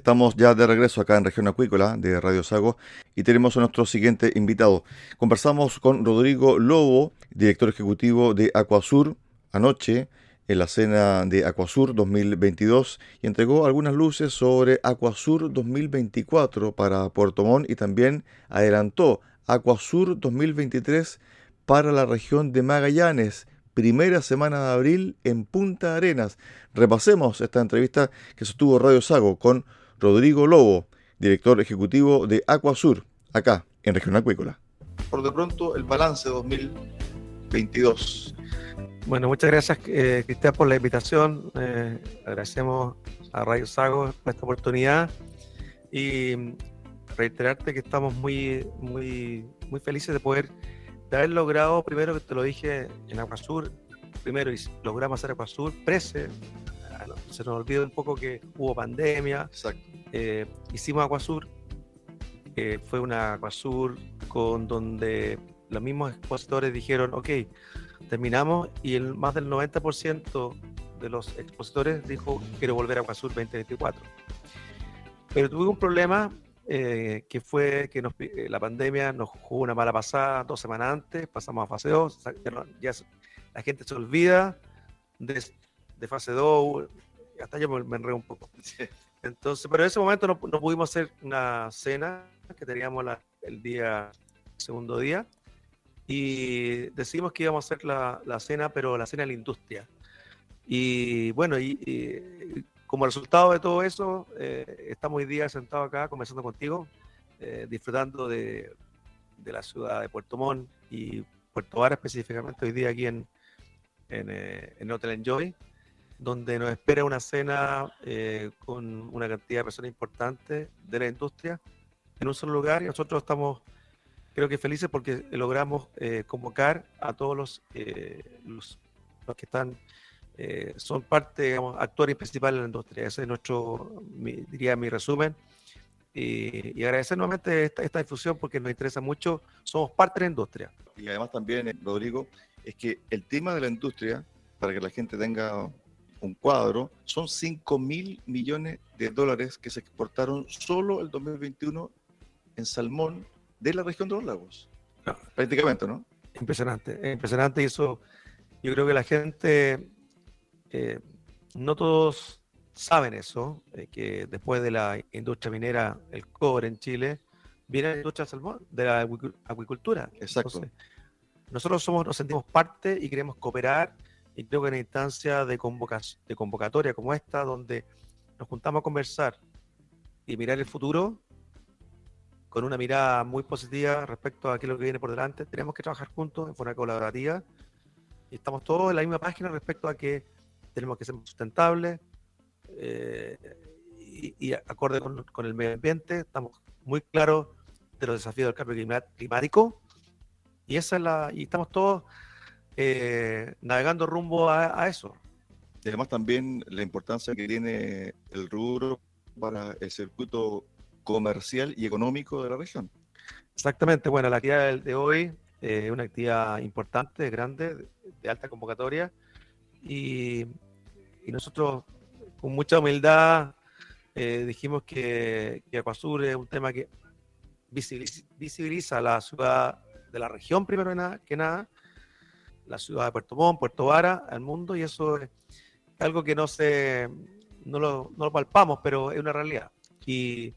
Estamos ya de regreso acá en Región Acuícola de Radio Sago y tenemos a nuestro siguiente invitado. Conversamos con Rodrigo Lobo, director ejecutivo de Acuasur, anoche en la cena de Acuasur 2022 y entregó algunas luces sobre Acuasur 2024 para Puerto Montt y también adelantó Acuasur 2023 para la región de Magallanes, primera semana de abril en Punta Arenas. Repasemos esta entrevista que sostuvo Radio Sago con Rodrigo Lobo, director ejecutivo de Acuasur, acá en Región Acuícola. Por de pronto, el balance 2022 bueno, muchas gracias, eh, Cristian, por la invitación. Eh, agradecemos a Radio Sago por esta oportunidad y reiterarte que estamos muy, muy, muy felices de poder de haber logrado, primero que te lo dije en Aguasur, primero logramos hacer Aguasur, Prece, se nos olvidó un poco que hubo pandemia. Exacto. Eh, hicimos Aguasur, que fue una Aguasur con donde los mismos expositores dijeron, ok, terminamos y el, más del 90% de los expositores dijo quiero volver a Aguasur 2024. Pero tuve un problema eh, que fue que eh, la pandemia nos jugó una mala pasada dos semanas antes, pasamos a fase 2, ya, la gente se olvida de, de fase 2, hasta yo me, enredo un poco. Entonces, pero en ese momento no, no pudimos hacer una cena que teníamos la, el día, segundo día, y decidimos que íbamos a hacer la, la cena, pero la cena de la industria. Y bueno, y, como resultado de todo eso, eh, estamos hoy día sentados acá conversando contigo, eh, disfrutando de, de, la ciudad de Puerto Montt y Puerto Vara específicamente, hoy día aquí en, en, eh, en Hotel Enjoy, donde nos espera una cena con una cantidad de personas importantes de la industria en un solo lugar y nosotros estamos creo que felices porque logramos eh, convocar a todos los, eh, los, que están, eh, son parte, digamos, actores principales de la industria. Ese es nuestro, diría mi resumen. Y, agradecer nuevamente esta, esta, difusión porque nos interesa mucho, somos parte de la industria. Y además también, Rodrigo, es que el tema de la industria, para que la gente tenga un cuadro, son 5 mil millones de dólares que se exportaron solo el 2021 en salmón de la región de los lagos. Prácticamente, ¿no? Impresionante, impresionante. Y eso, yo creo que la gente, eh, no todos saben eso, eh, que después de la industria minera, el cobre en Chile, viene la industria salmón, de la acuicultura. Exacto. nosotros somos, nos sentimos parte y queremos cooperar. Y creo que en una instancia de, de convocatoria como esta, donde nos juntamos a conversar y mirar el futuro, con una mirada muy positiva respecto a qué es lo que viene por delante. Tenemos que trabajar juntos en forma colaborativa y estamos todos en la misma página respecto a que tenemos que ser sustentables eh, y, acorde con, el medio ambiente. Estamos muy claros de los desafíos del cambio climático y esa es la y estamos todos eh, navegando rumbo a, a eso. Y además también la importancia que tiene el rubro para el circuito comercial y económico de la región. Exactamente, bueno, la actividad de hoy es eh, una actividad importante, grande, de, alta convocatoria, y, nosotros con mucha humildad eh, dijimos que, que Acuasur es un tema que visibiliza, la ciudad de la región, primero que nada, la ciudad de Puerto Montt, Puerto Vara, al mundo, y eso es algo que no se no lo, no lo palpamos, pero es una realidad. Y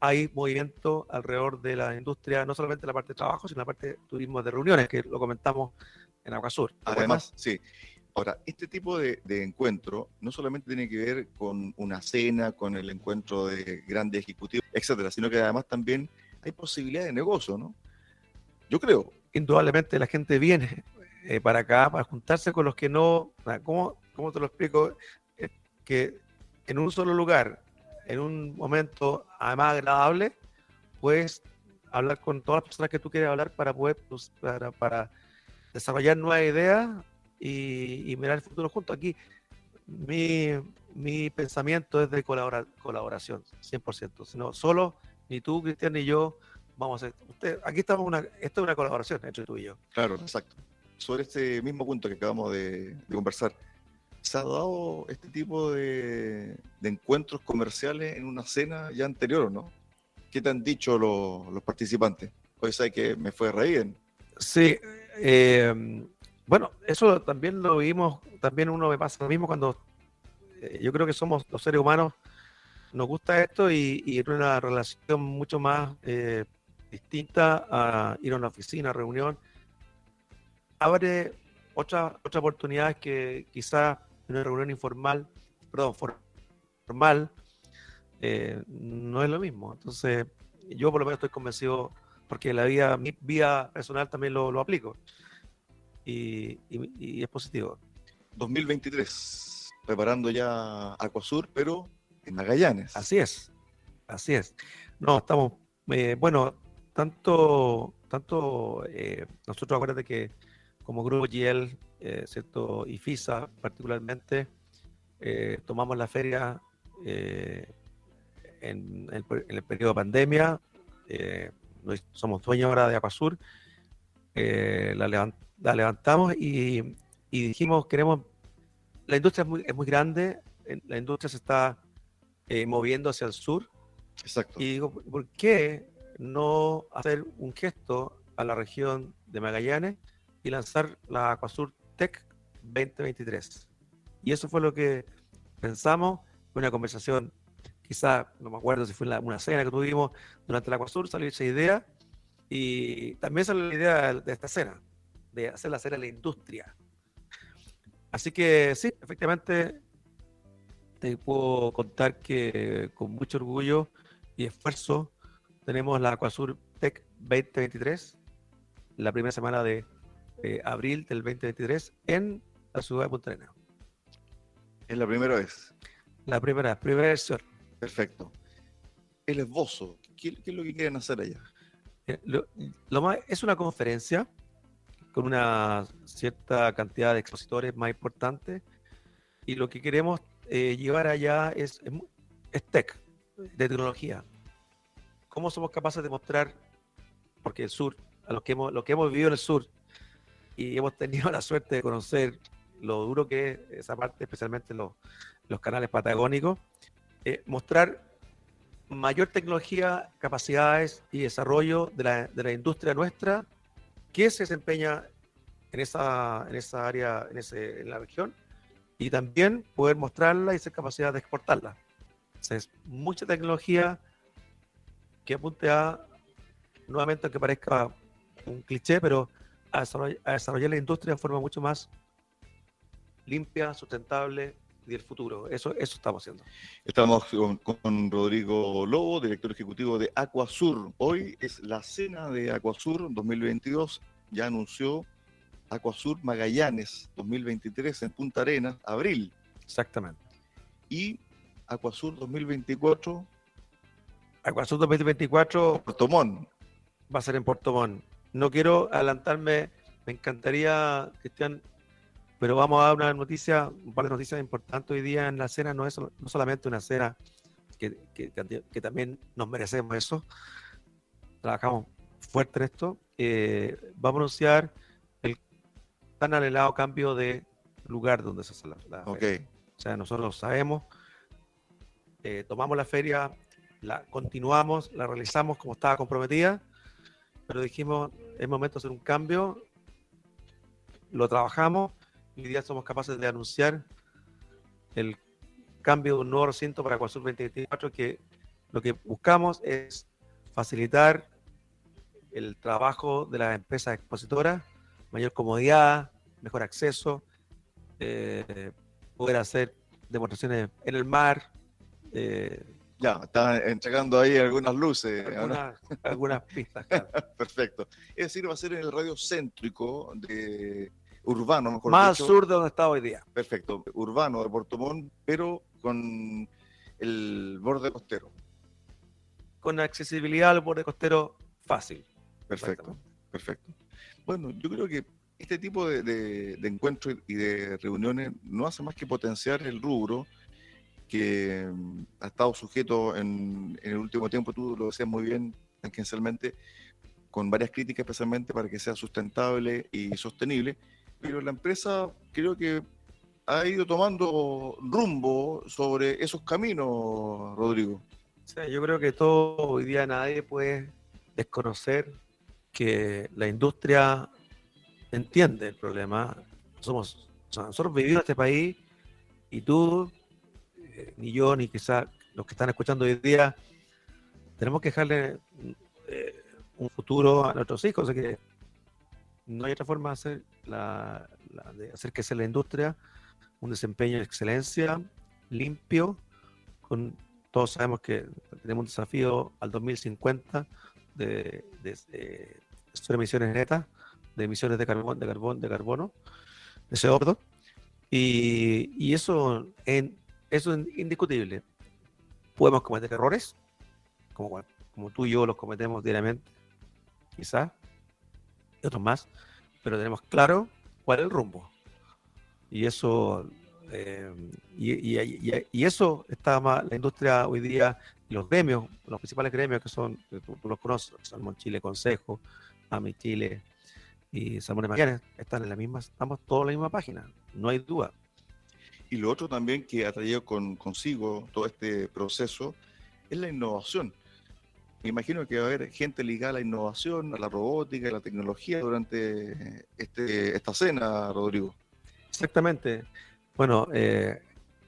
hay movimiento alrededor de la industria, no solamente la parte de trabajo, sino la parte de turismo de reuniones, que lo comentamos en Aguasur. Además, sí. Ahora, este tipo de, encuentro no solamente tiene que ver con una cena, con el encuentro de grandes ejecutivos, etcétera, sino que además también hay posibilidad de negocio, ¿no? Yo creo. Indudablemente la gente viene eh, para acá para juntarse con los que no. ¿Cómo, cómo te lo explico? Eh, que en un solo lugar en un momento además agradable, puedes hablar con todas las personas que tú quieres hablar para poder pues, para, para, desarrollar nuevas ideas y, mirar el futuro juntos. Aquí mi, mi pensamiento es de colaborar, colaboración, 100%. Sino solo ni tú, Cristian, ni yo vamos a hacer. Usted, aquí estamos una, esto es una colaboración entre tú y yo. Claro, exacto. Sobre este mismo punto que acabamos de, de conversar, ¿Se ha dado este tipo de, encuentros comerciales en una cena ya anterior, no? ¿Qué te han dicho los, participantes? Hoy sé que me fue re bien. Sí, eh, bueno, eso también lo vimos, también uno me pasa lo mismo cuando eh, yo creo que somos los seres humanos, nos gusta esto y, y es una relación mucho más eh, distinta a ir a una oficina, reunión. Abre otras otra oportunidades que quizás una reunión informal, perdón, formal, eh, no es lo mismo. Entonces, yo por lo menos estoy convencido, porque la vida, mi vida personal también lo, aplico. Y, es positivo. 2023, preparando ya Acuasur, pero en Magallanes. Así es, así es. No, estamos, eh, bueno, tanto, tanto eh, nosotros acuérdate que como Grupo GL, eh, ¿cierto? y FISA particularmente, eh, tomamos la feria eh, en, el, periodo de pandemia, somos dueños ahora de Acuasur, la, la, levantamos y, dijimos, queremos, la industria es muy, es muy grande, la industria se está moviendo hacia el sur. Exacto. Y digo, ¿por qué no hacer un gesto a la región de Magallanes? Y lanzar la Aquasur Tech 2023. Y eso fue lo que pensamos, una conversación, quizá, no me acuerdo si fue una cena que tuvimos durante la Aquasur, salió esa idea, y también salió la idea de esta cena, de hacer la cena en la industria. Así que sí, efectivamente, te puedo contar que con mucho orgullo y esfuerzo tenemos la Aquasur Tech 2023, la primera semana de abril del 2023 en la ciudad de Punta Arenas. ¿Es la primera vez? La primera, primera versión. Perfecto. El esbozo, ¿qué, es lo que quieren hacer allá? Eh, lo, más, es una conferencia con una cierta cantidad de expositores más importantes y lo que queremos eh, llevar allá es, es tech, de tecnología. ¿Cómo somos capaces de mostrar, porque el sur, a lo que hemos, lo que hemos vivido en el sur, y hemos tenido la suerte de conocer lo duro que es esa parte, especialmente los, los canales patagónicos, eh, mostrar mayor tecnología, capacidades y desarrollo de la, de la, industria nuestra que se desempeña en esa, en esa área, en, ese, en la región, y también poder mostrarla y ser capacidad de exportarla. Entonces, mucha tecnología que apunte a, nuevamente, aunque parezca un cliché, pero a desarrollar, la industria de forma mucho más limpia, sustentable y del futuro. Eso, eso estamos haciendo. Estamos con, Rodrigo Lobo, director ejecutivo de Aquasur. Hoy es la cena de Aquasur 2022. Ya anunció Aquasur Magallanes 2023 en Punta Arenas, abril. Exactamente. Y Aquasur 2024. Aquasur 2024. Puerto Montt. Va a ser en Puerto Montt. No quiero adelantarme, me encantaría, Cristian, pero vamos a dar una noticia, un par de noticias importantes hoy día en la cena. No es no solamente una cena que, que, también nos merecemos eso. Trabajamos fuerte en esto, eh, vamos a anunciar el tan anhelado cambio de lugar donde se hace la, la Ok. feria. O sea, nosotros sabemos, eh, tomamos la feria, la continuamos, la realizamos como estaba comprometida, pero dijimos, es momento de hacer un cambio, lo trabajamos y hoy día somos capaces de anunciar el cambio de un nuevo recinto para Ecuador 2024 que lo que buscamos es facilitar el trabajo de las empresas expositoras, mayor comodidad, mejor acceso, eh, poder hacer demostraciones en el mar, eh, Ya, está entregando ahí algunas luces. algunas, algunas pistas. claro. Perfecto. Es decir, va a ser en el radio céntrico de urbano, mejor Más dicho. sur de donde está hoy día. Perfecto, urbano de Puerto Montt, pero con el borde costero. Con accesibilidad al borde costero fácil. Perfecto, perfecto. Bueno, yo creo que este tipo de, de- de encuentros y de reuniones no hace más que potenciar el rubro que mm, ha estado sujeto en, en el último tiempo, tú lo decías muy bien, tangencialmente, con varias críticas especialmente para que sea sustentable y sostenible, pero la empresa creo que ha ido tomando rumbo sobre esos caminos, Rodrigo. O sea, yo creo que todo hoy día nadie puede desconocer que la industria entiende el problema. Somos, nosotros vivimos en este país y tú, ni yo, ni quizás los que están escuchando hoy día, tenemos que dejarle eh, un futuro a nuestros hijos. O sea que no hay otra forma de hacer, la, la- de hacer que sea la industria un desempeño de excelencia, limpio, con todos sabemos que tenemos un desafío al 2050 de, de, de emisiones netas, de emisiones de carbón, de carbón, de carbono, de CO2, perdón. Y, y eso, en, eso es indiscutible. Podemos cometer errores, como, tú y yo los cometemos diariamente, quizás, y otros más, pero tenemos claro cuál es el rumbo. Y eso, eh, y, eso está más, la industria hoy día, los gremios, los principales gremios que son, tú, los conoces, Salmón Chile Consejo, AMI Chile y Salmón Magallanes, están en la misma, estamos todos en la misma página, no hay duda. Y lo otro también que ha traído con, consigo todo este proceso es la innovación. Me imagino que va a haber gente ligada a la innovación, a la robótica, a la tecnología durante este, esta cena, Rodrigo. Exactamente. Bueno, eh,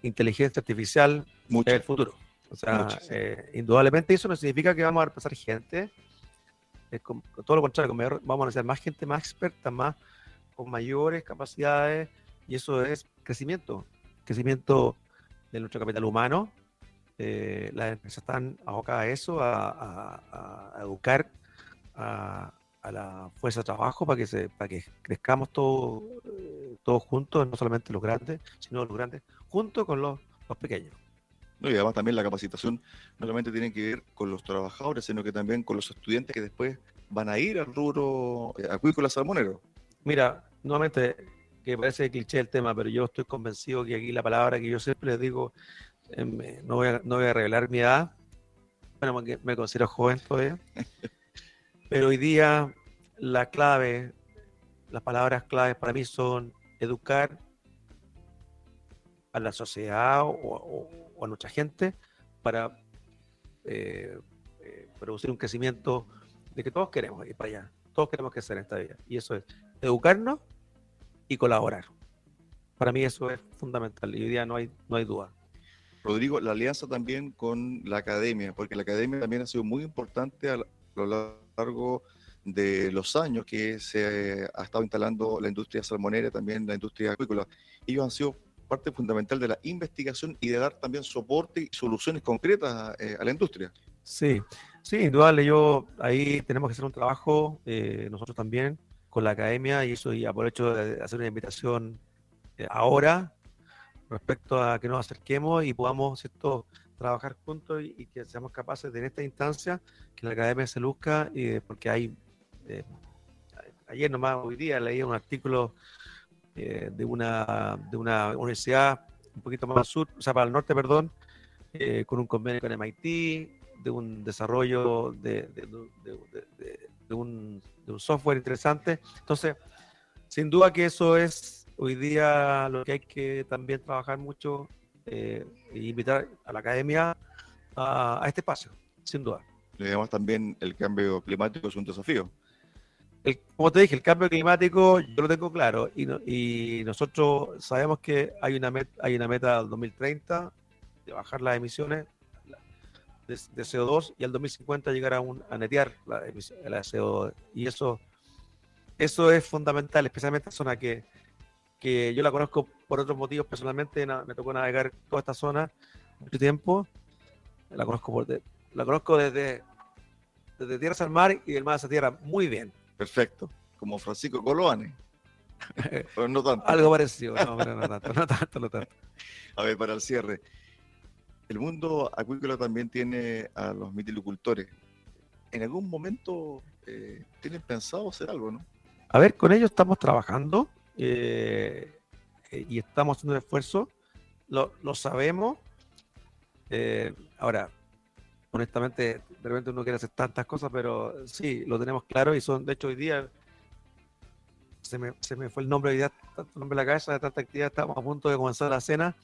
inteligencia artificial Mucho. es el futuro. O sea, eh, indudablemente eso no significa que vamos a pasar gente. Es con- con todo lo contrario, con mayor- vamos a necesitar más gente más experta, más con mayores capacidades, y eso es crecimiento. Crecimiento de nuestro capital humano. Eh, las empresas están abocadas a eso, a, a- a educar a, a la fuerza de trabajo para que, se, para que crezcamos todos eh, todos juntos, no solamente los grandes, sino los grandes, junto con los, los pequeños. ¿no? Y además también la capacitación no solamente tiene que ver con los trabajadores, sino que también con los estudiantes que después van a ir al rubro acuícola salmonero. Mira, nuevamente, que parece cliché el tema, pero yo estoy convencido que aquí la palabra que yo siempre les digo, eh, no, voy a, no voy a revelar mi edad, bueno, porque me considero joven todavía, pero hoy día la clave, las palabras claves para mí son educar a la sociedad o, o- o a nuestra gente para eh, eh, producir un crecimiento de que todos queremos ir para allá, todos queremos crecer en esta vida, y eso es educarnos y colaborar. Para mí eso es fundamental y hoy día no hay, no hay duda. Rodrigo, la alianza también con la academia, porque la academia también ha sido muy importante a lo largo de los años que se ha estado instalando la industria salmonera, también la industria acuícola. Ellos han sido parte fundamental de la investigación y de dar también soporte y soluciones concretas eh, a la industria. Sí, sí, indudable. Yo ahí tenemos que hacer un trabajo, eh, nosotros también, con la academia, y eso, y aprovecho de hacer una invitación eh, ahora respecto a que nos acerquemos y podamos ¿cierto? trabajar juntos y, que seamos capaces de en esta instancia que la academia se luzca, y, porque hay, eh, ayer nomás, hoy día leí un artículo eh, de, una, de una universidad un poquito más sur, o sea, para el norte, perdón, eh, con un convenio con MIT, de un desarrollo de, de- de- de- un, software interesante. Entonces, sin duda que eso es hoy día lo que hay que también trabajar mucho eh, e invitar a la academia a, este espacio, sin duda. Y además también el cambio climático es un desafío. como te dije, el cambio climático yo lo tengo claro y, y nosotros sabemos que hay una, meta, hay una meta 2030 de bajar las emisiones de, CO2 y al 2050 llegar a, un, a netear la, la CO2. Y eso, eso es fundamental, especialmente en zona que, que yo la conozco por otros motivos personalmente. me tocó navegar toda esta zona mucho tiempo. La conozco, por la conozco desde, desde tierra al mar y del mar hacia tierra muy bien. Perfecto. Como Francisco Coloane. no tanto. Algo parecido, no, no tanto, no tanto, no tanto. A ver, para el cierre, el mundo acuícola también tiene a los mitilicultores. ¿En algún momento eh, tienen pensado hacer algo, no? A ver, con ellos estamos trabajando eh, eh, y estamos haciendo un esfuerzo. Lo, sabemos. ahora, honestamente, de repente uno quiere hacer tantas cosas, pero sí, lo tenemos claro y son, de hecho, hoy día se me, se me fue el nombre hoy día, nombre de la cabeza de tanta actividad, estamos a punto de comenzar la cena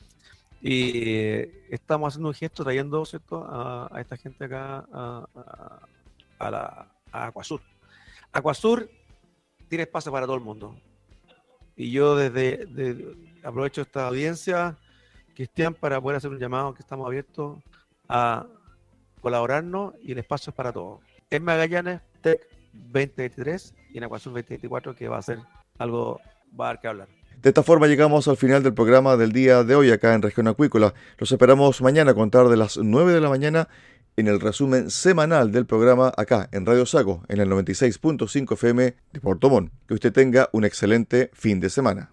y estamos haciendo un gesto trayendo ¿cierto? A, esta gente acá a, a, la, a Acuasur. Acuasur tiene espacio para todo el mundo. Y yo desde, aprovecho esta audiencia, Cristian, para poder hacer un llamado que estamos abiertos a colaborarnos y el espacio es para todos. En Magallanes Tech 2023 y en Acuasur 2024 que va a ser algo, va a dar que hablar. De esta forma llegamos al final del programa del día de hoy acá en Región Acuícola. Los esperamos mañana a contar de las 9 de la mañana en el resumen semanal del programa acá en Radio Sago en el 96.5 FM de Puerto Montt. Que usted tenga un excelente fin de semana.